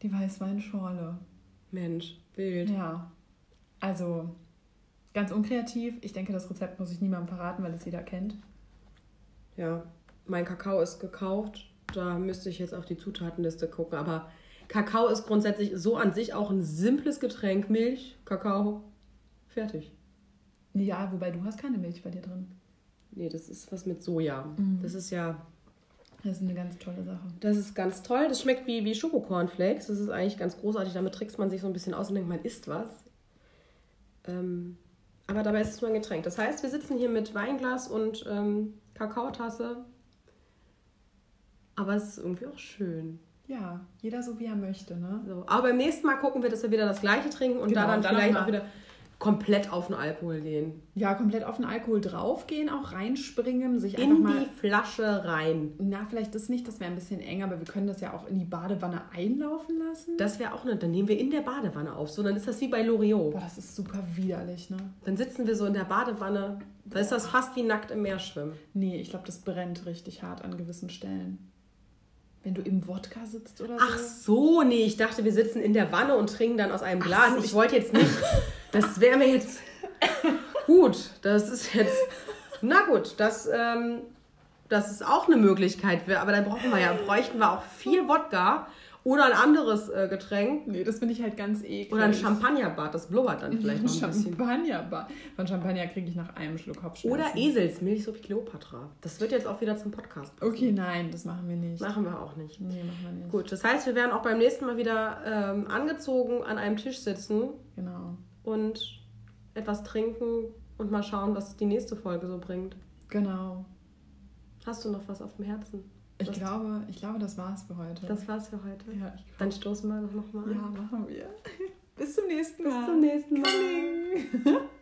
die Weißweinschorle. Mensch, wild. Ja. Also ganz unkreativ. Ich denke, das Rezept muss ich niemandem verraten, weil es jeder kennt. Ja, mein Kakao ist gekauft. Da müsste ich jetzt auf die Zutatenliste gucken. Aber Kakao ist grundsätzlich so an sich auch ein simples Getränk. Milch, Kakao, fertig. Ja, wobei du hast keine Milch bei dir drin. Nee, das ist was mit Soja. Mhm. Das ist ja, Das ist eine ganz tolle Sache. das ist ganz toll. Das schmeckt wie, wie Schokocornflakes. Das ist eigentlich ganz großartig. Damit trickst man sich so ein bisschen aus und denkt, man isst was. Ähm, aber dabei ist es nur ein Getränk. Das heißt, wir sitzen hier mit Weinglas und ähm, Kakaotasse. Aber es ist irgendwie auch schön. Ja, jeder so wie er möchte, ne? So. Aber beim nächsten Mal gucken wir, dass wir wieder das gleiche trinken und Genau, da dann dann vielleicht auch wieder komplett auf den Alkohol gehen. Ja, komplett auf den Alkohol draufgehen, auch reinspringen, sich einfach In mal. die Flasche rein. Na, vielleicht das nicht, das wäre ein bisschen eng, aber wir können das ja auch in die Badewanne einlaufen lassen. Das wäre auch eine, dann nehmen wir in der Badewanne auf. So, dann ist das wie bei Loriot. Boah, das ist super widerlich, ne? Dann sitzen wir so in der Badewanne. Da ist das fast wie nackt im Meer schwimmen. Nee, ich glaube, das brennt richtig hart an gewissen Stellen. Wenn du im Wodka sitzt oder so. Ach so, nee, ich dachte, wir sitzen in der Wanne und trinken dann aus einem Glas. so, ich wollte jetzt nicht. Das wäre mir jetzt. Gut, das ist jetzt. Na gut, das, ähm, das ist auch eine Möglichkeit. Aber dann brauchen wir ja, bräuchten wir auch viel Wodka Oder ein anderes äh, Getränk. Nee, das finde ich halt ganz eklig. Oder ein Champagnerbad, das blubbert dann vielleicht noch ein bisschen. Champagner. Von Champagner kriege ich nach einem Schluck Kopfschmerzen. Oder Eselsmilch, so wie Kleopatra. Das wird jetzt auch wieder zum Podcast. passen. Okay, nein, das machen wir nicht. Machen wir auch nicht. Nee, machen wir nicht. Gut, das heißt, wir werden auch beim nächsten Mal wieder ähm, angezogen an einem Tisch sitzen Genau. und etwas trinken und mal schauen, was die nächste Folge so bringt. Genau. Hast du noch was auf dem Herzen? Ich glaube, ich glaube, das war's für heute. Das war's für heute. ja, Dann stoßen wir noch mal. ja, machen wir. Bis zum nächsten Mal. Bis zum nächsten Mal.